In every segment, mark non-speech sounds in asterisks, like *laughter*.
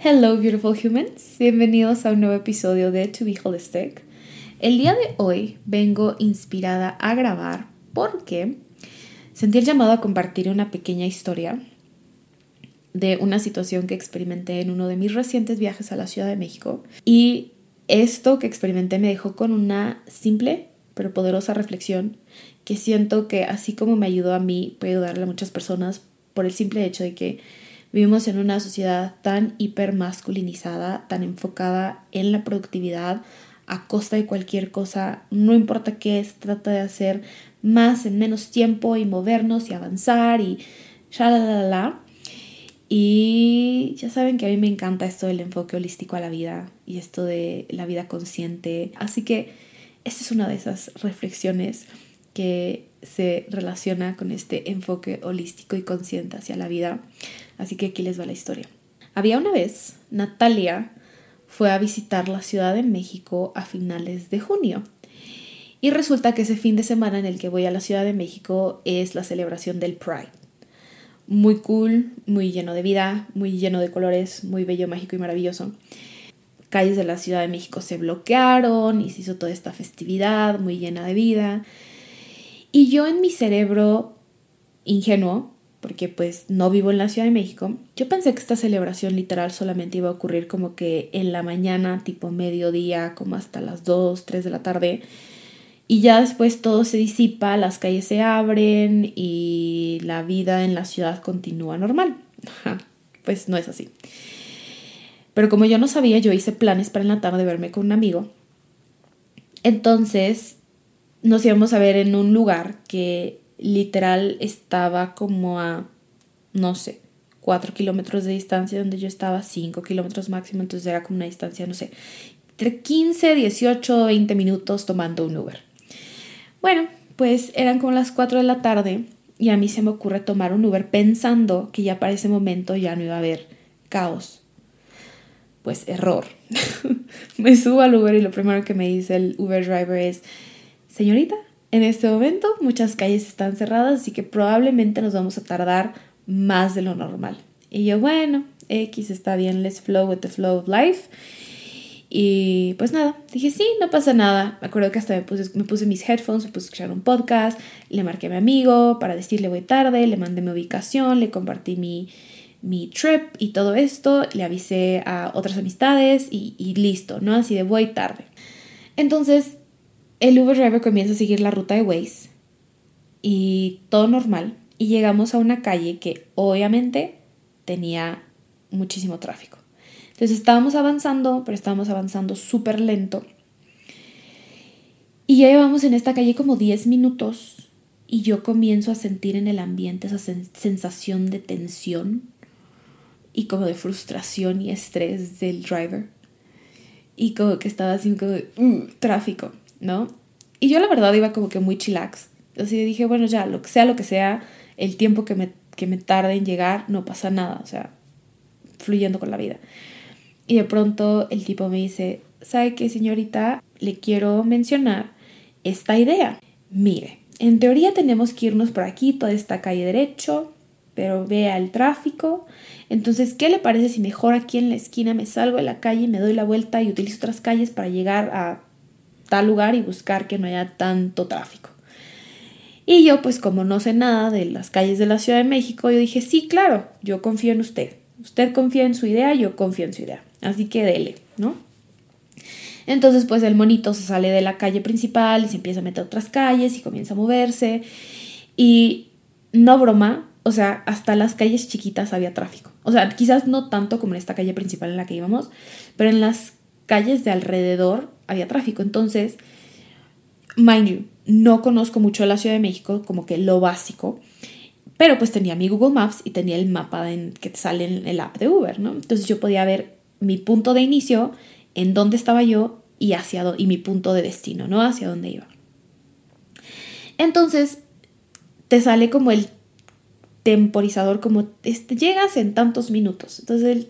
Hello, beautiful humans. Bienvenidos a un nuevo episodio de To Be Holistic. El día de hoy vengo inspirada a grabar porque sentí el llamado a compartir una pequeña historia de una situación que experimenté en uno de mis recientes viajes a la Ciudad de México. Y esto que experimenté me dejó con una simple pero poderosa reflexión que siento que así como me ayudó a mí, puede ayudarle a muchas personas por el simple hecho de que Vivimos en una sociedad tan hipermasculinizada, tan enfocada en la productividad a costa de cualquier cosa, no importa qué es, trata de hacer más en menos tiempo y movernos y avanzar y la Y ya saben que a mí me encanta esto del enfoque holístico a la vida y esto de la vida consciente. Así que esta es una de esas reflexiones que se relaciona con este enfoque holístico y consciente hacia la vida. Así que aquí les va la historia. Había una vez, Natalia fue a visitar la Ciudad de México a finales de junio. Y resulta que ese fin de semana en el que voy a la Ciudad de México es la celebración del Pride. Muy cool, muy lleno de vida, muy lleno de colores, muy bello, mágico y maravilloso. Calles de la Ciudad de México se bloquearon y se hizo toda esta festividad muy llena de vida. Y yo en mi cerebro ingenuo, porque pues no vivo en la Ciudad de México, yo pensé que esta celebración literal solamente iba a ocurrir como que en la mañana, tipo mediodía, como hasta las 2, 3 de la tarde. Y ya después todo se disipa, las calles se abren y la vida en la ciudad continúa normal. pues no es así. Pero como yo no sabía, yo hice planes para en la tarde verme con un amigo. Entonces nos íbamos a ver en un lugar que literal estaba como a, no sé, 4 kilómetros de distancia donde yo estaba, 5 kilómetros máximo, entonces era como una distancia, no sé, entre 15, 18, 20 minutos tomando un Uber. Bueno, pues eran como las 4 de la tarde y a mí se me ocurre tomar un Uber pensando que ya para ese momento ya no iba a haber caos. Pues error. *laughs* me subo al Uber y lo primero que me dice el Uber driver es, señorita, en este momento muchas calles están cerradas, así que probablemente nos vamos a tardar más de lo normal. Y yo, bueno, X está bien, let's flow with the flow of life. Y pues nada, dije, sí, no pasa nada. Me acuerdo que hasta me puse, mis headphones, me puse a escuchar un podcast, le marqué a mi amigo para decirle voy tarde, le mandé mi ubicación, le compartí mi, mi trip y todo esto, le avisé a otras amistades y, y listo, ¿no? Así de voy tarde. Entonces el Uber driver comienza a seguir la ruta de Waze y todo normal. Y llegamos a una calle que obviamente tenía muchísimo tráfico. Entonces estábamos avanzando, pero estábamos avanzando súper lento. Y ya llevamos en esta calle como 10 minutos y yo comienzo a sentir en el ambiente esa sensación de tensión y como de frustración y estrés del driver. Y como que estaba así como de uh, tráfico. ¿No? Y yo la verdad iba como que muy chillax. Así dije, bueno, ya, lo que sea lo que sea, el tiempo que me, que me tarde en llegar, no pasa nada, o sea, fluyendo con la vida. Y de pronto el tipo me dice, ¿sabe qué, señorita? Le quiero mencionar esta idea. Mire, en teoría tenemos que irnos por aquí, toda esta calle derecho, pero vea el tráfico. Entonces, ¿qué le parece si mejor aquí en la esquina me salgo de la calle, me doy la vuelta y utilizo otras calles para llegar a tal lugar y buscar que no haya tanto tráfico. Y yo, pues como no sé nada de las calles de la Ciudad de México, yo dije, sí, claro, yo confío en usted. Usted confía en su idea, yo confío en su idea. Así que dele, ¿no? Entonces, pues el monito se sale de la calle principal y se empieza a meter a otras calles y comienza a moverse. Y no broma, o sea, hasta las calles chiquitas había tráfico. O sea, quizás no tanto como en esta calle principal en la que íbamos, pero en las calles de alrededor había tráfico. Entonces, mind you, no conozco mucho la Ciudad de México, como que lo básico, pero pues tenía mi Google Maps y tenía el mapa en, que sale en el app de Uber, ¿no? Entonces yo podía ver mi punto de inicio, en dónde estaba yo y, hacia y mi punto de destino, ¿no? Hacia dónde iba. Entonces, te sale como el temporizador, como este, llegas en tantos minutos. Entonces,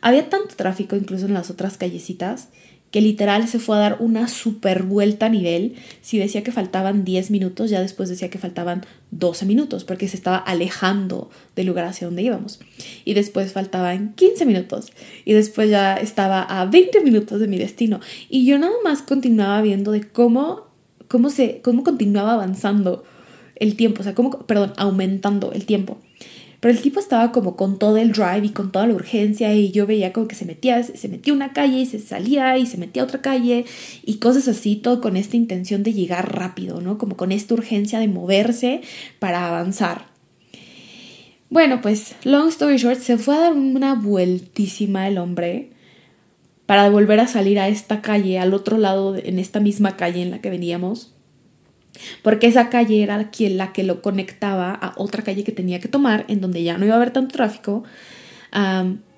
había tanto tráfico incluso en las otras callecitas que literal se fue a dar una super vuelta a nivel. Si decía que faltaban 10 minutos, ya después decía que faltaban 12 minutos, porque se estaba alejando del lugar hacia donde íbamos. Y después faltaban 15 minutos. Y después ya estaba a 20 minutos de mi destino. Y yo nada más continuaba viendo de cómo, cómo, se, cómo continuaba avanzando el tiempo, o sea, cómo, perdón, aumentando el tiempo. Pero el tipo estaba como con todo el drive y con toda la urgencia y yo veía como que se metía, se metía una calle y se salía y se metía a otra calle y cosas así, todo con esta intención de llegar rápido, ¿no? Como con esta urgencia de moverse para avanzar. Bueno, pues, long story short, se fue a dar una vueltísima el hombre para volver a salir a esta calle, al otro lado, en esta misma calle en la que veníamos porque esa calle era la que lo conectaba a otra calle que tenía que tomar, en donde ya no iba a haber tanto tráfico,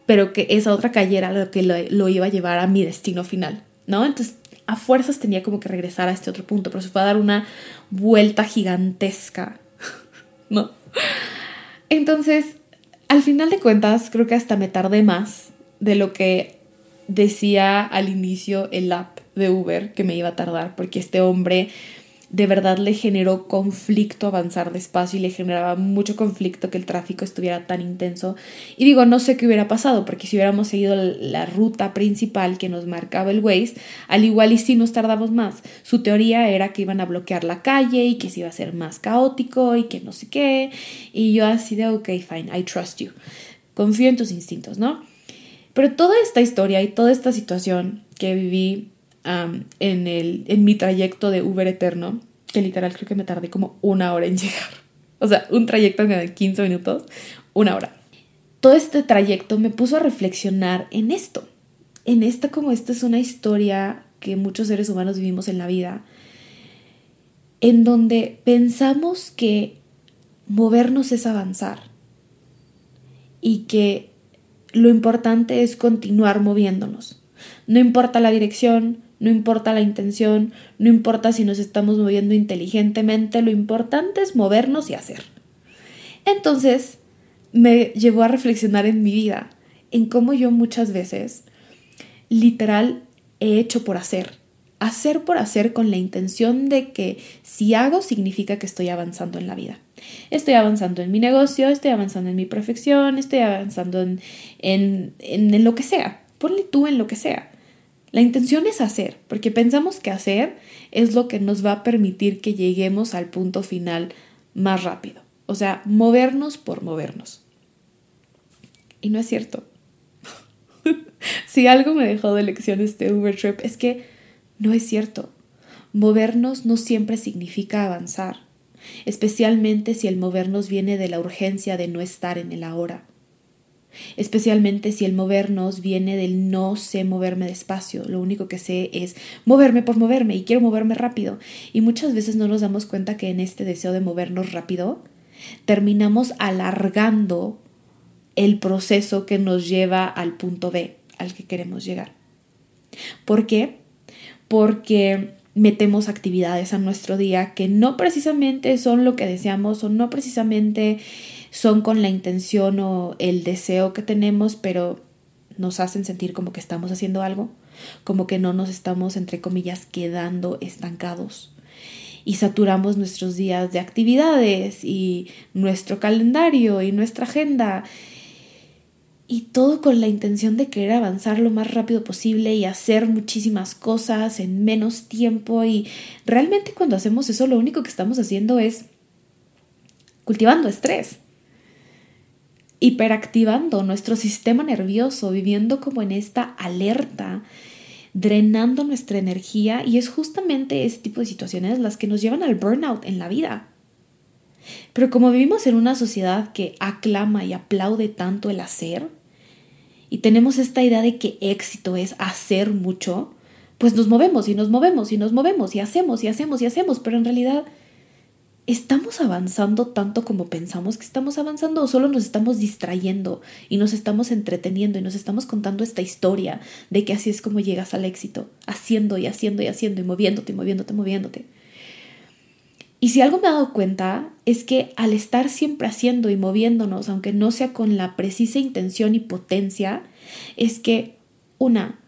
pero que esa otra calle era lo que lo, iba a llevar a mi destino final, ¿no? Entonces, a fuerzas tenía como que regresar a este otro punto, pero se fue a dar una vuelta gigantesca, *laughs* ¿no? Entonces, al final de cuentas, creo que hasta me tardé más de lo que decía al inicio el app de Uber que me iba a tardar, porque este hombre de verdad le generó conflicto avanzar despacio y le generaba mucho conflicto que el tráfico estuviera tan intenso. Y digo, no sé qué hubiera pasado, porque si hubiéramos seguido la ruta principal que nos marcaba el Waze, al igual y si nos tardamos más. Su teoría era que iban a bloquear la calle y que se iba a ser más caótico y que no sé qué. Y yo así de, ok, fine, I trust you. Confío en tus instintos, ¿no? Pero toda esta historia y toda esta situación que viví en, el, en mi trayecto de Uber Eterno, que literal creo que me tardé como una hora en *laughs* llegar. O sea, un trayecto de 15 minutos, una hora. Todo este trayecto me puso a reflexionar en esto, en esta como esta es una historia que muchos seres humanos vivimos en la vida, en donde pensamos que movernos es avanzar y que lo importante es continuar moviéndonos. No importa la dirección, no importa la intención, no importa si nos estamos moviendo inteligentemente, lo importante es movernos y hacer. Entonces, me llevó a reflexionar en mi vida, en cómo yo muchas veces, literal, he hecho por hacer. Hacer por hacer con la intención de que si hago significa que estoy avanzando en la vida. Estoy avanzando en mi negocio, estoy avanzando en mi perfección, estoy avanzando en, en, en lo que sea. Ponle tú en lo que sea. La intención es hacer, porque pensamos que hacer es lo que nos va a permitir que lleguemos al punto final más rápido. O sea, movernos por movernos. Y no es cierto. *laughs* si algo me dejó de lección este Uber Trip es que no es cierto. Movernos no siempre significa avanzar, especialmente si el movernos viene de la urgencia de no estar en el ahora especialmente si el movernos viene del no sé moverme despacio, lo único que sé es moverme por moverme y quiero moverme rápido. Y muchas veces no nos damos cuenta que en este deseo de movernos rápido terminamos alargando el proceso que nos lleva al punto B, al que queremos llegar. ¿Por qué? Porque metemos actividades a nuestro día que no precisamente son lo que deseamos o no precisamente son con la intención o el deseo que tenemos, pero nos hacen sentir como que estamos haciendo algo, como que no nos estamos, entre comillas, quedando estancados. Y saturamos nuestros días de actividades y nuestro calendario y nuestra agenda. Y todo con la intención de querer avanzar lo más rápido posible y hacer muchísimas cosas en menos tiempo. Y realmente cuando hacemos eso lo único que estamos haciendo es cultivando estrés hiperactivando nuestro sistema nervioso, viviendo como en esta alerta, drenando nuestra energía y es justamente ese tipo de situaciones las que nos llevan al burnout en la vida. Pero como vivimos en una sociedad que aclama y aplaude tanto el hacer, y tenemos esta idea de que éxito es hacer mucho, pues nos movemos y nos movemos y nos movemos y hacemos y hacemos y hacemos, pero en realidad ¿Estamos avanzando tanto como pensamos que estamos avanzando o solo nos estamos distrayendo y nos estamos entreteniendo y nos estamos contando esta historia de que así es como llegas al éxito, haciendo y haciendo y haciendo y moviéndote y moviéndote, moviéndote? Y si algo me he dado cuenta es que al estar siempre haciendo y moviéndonos, aunque no sea con la precisa intención y potencia, es que una,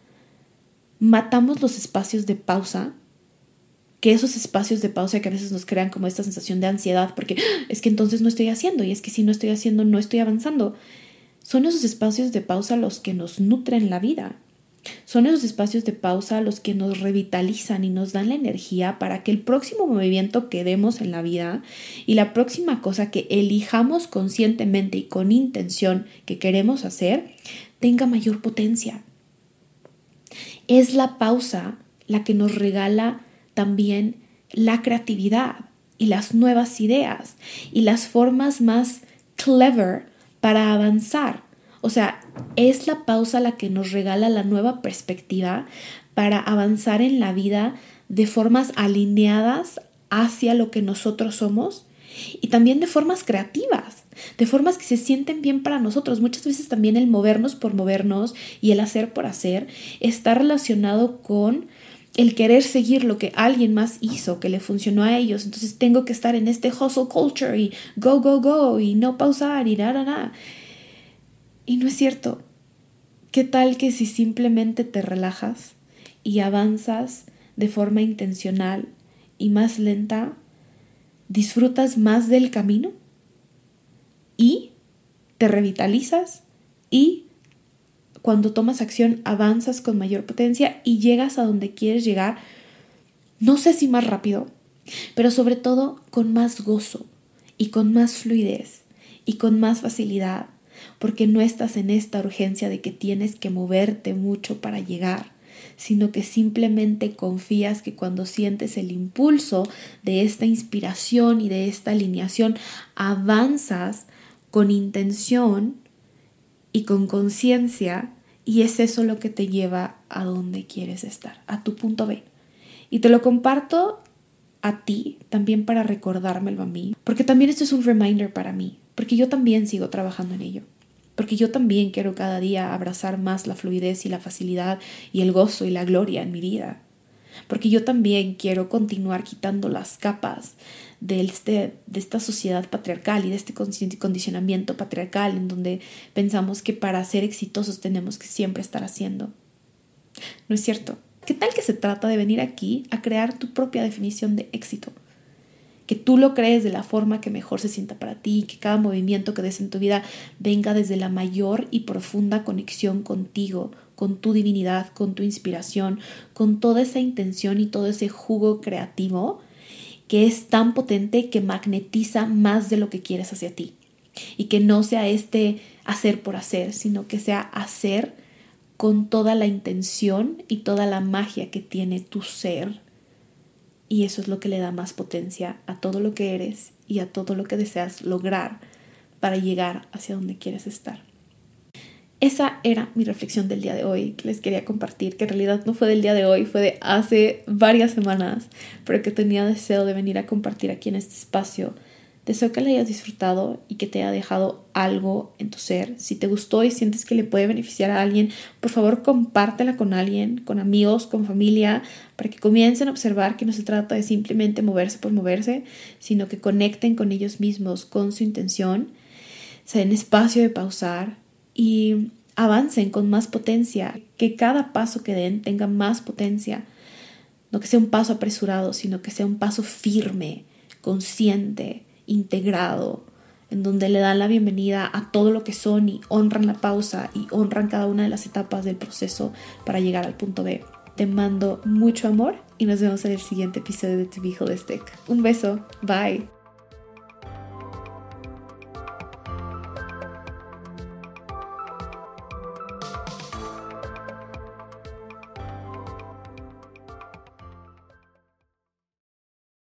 matamos los espacios de pausa, que esos espacios de pausa que a veces nos crean como esta sensación de ansiedad, porque ¡Ah! es que entonces no estoy haciendo, y es que si no estoy haciendo, no estoy avanzando. Son esos espacios de pausa los que nos nutren la vida. Son esos espacios de pausa los que nos revitalizan y nos dan la energía para que el próximo movimiento que demos en la vida y la próxima cosa que elijamos conscientemente y con intención que queremos hacer tenga mayor potencia. Es la pausa la que nos regala también la creatividad y las nuevas ideas y las formas más clever para avanzar. O sea, es la pausa la que nos regala la nueva perspectiva para avanzar en la vida de formas alineadas hacia lo que nosotros somos y también de formas creativas, de formas que se sienten bien para nosotros. Muchas veces también el movernos por movernos y el hacer por hacer está relacionado con el querer seguir lo que alguien más hizo, que le funcionó a ellos. Entonces tengo que estar en este hustle culture y go, go, go y no pausar y nada, nada. Y no es cierto. ¿Qué tal que si simplemente te relajas y avanzas de forma intencional y más lenta, disfrutas más del camino y te revitalizas y cuando tomas acción avanzas con mayor potencia y llegas a donde quieres llegar, no sé si más rápido, pero sobre todo con más gozo y con más fluidez y con más facilidad porque no estás en esta urgencia de que tienes que moverte mucho para llegar, sino que simplemente confías que cuando sientes el impulso de esta inspiración y de esta alineación, avanzas con intención y con conciencia y es eso lo que te lleva a donde quieres estar, a tu punto B. Y te lo comparto a ti también para recordármelo a mí, porque también esto es un reminder para mí, porque yo también sigo trabajando en ello porque yo también quiero cada día abrazar más la fluidez y la facilidad y el gozo y la gloria en mi vida, porque yo también quiero continuar quitando las capas de, este, de esta sociedad patriarcal y de este condicionamiento patriarcal en donde pensamos que para ser exitosos tenemos que siempre estar haciendo. No es cierto. ¿Qué tal que se trata de venir aquí a crear tu propia definición de éxito? que tú lo crees de la forma que mejor se sienta para ti, que cada movimiento que des en tu vida venga desde la mayor y profunda conexión contigo, con tu divinidad, con tu inspiración, con toda esa intención y todo ese jugo creativo que es tan potente que magnetiza más de lo que quieres hacia ti. Y que no sea este hacer por hacer, sino que sea hacer con toda la intención y toda la magia que tiene tu ser y eso es lo que le da más potencia a todo lo que eres y a todo lo que deseas lograr para llegar hacia donde quieres estar. Esa era mi reflexión del día de hoy que les quería compartir, que en realidad no fue del día de hoy, fue de hace varias semanas, pero que tenía deseo de venir a compartir aquí en este espacio Deseo que la hayas disfrutado y que te haya dejado algo en tu ser. Si te gustó y sientes que le puede beneficiar a alguien, por favor compártela con alguien, con amigos, con familia, para que comiencen a observar que no se trata de simplemente moverse por moverse, sino que conecten con ellos mismos, con su intención, se den espacio de pausar y avancen con más potencia, que cada paso que den tenga más potencia, no que sea un paso apresurado, sino que sea un paso firme, consciente, integrado, en donde le dan la bienvenida a todo lo que son y honran la pausa y honran cada una de las etapas del proceso para llegar al punto B. Te mando mucho amor y nos vemos en el siguiente episodio de Tu Be Holistic. Un beso, bye.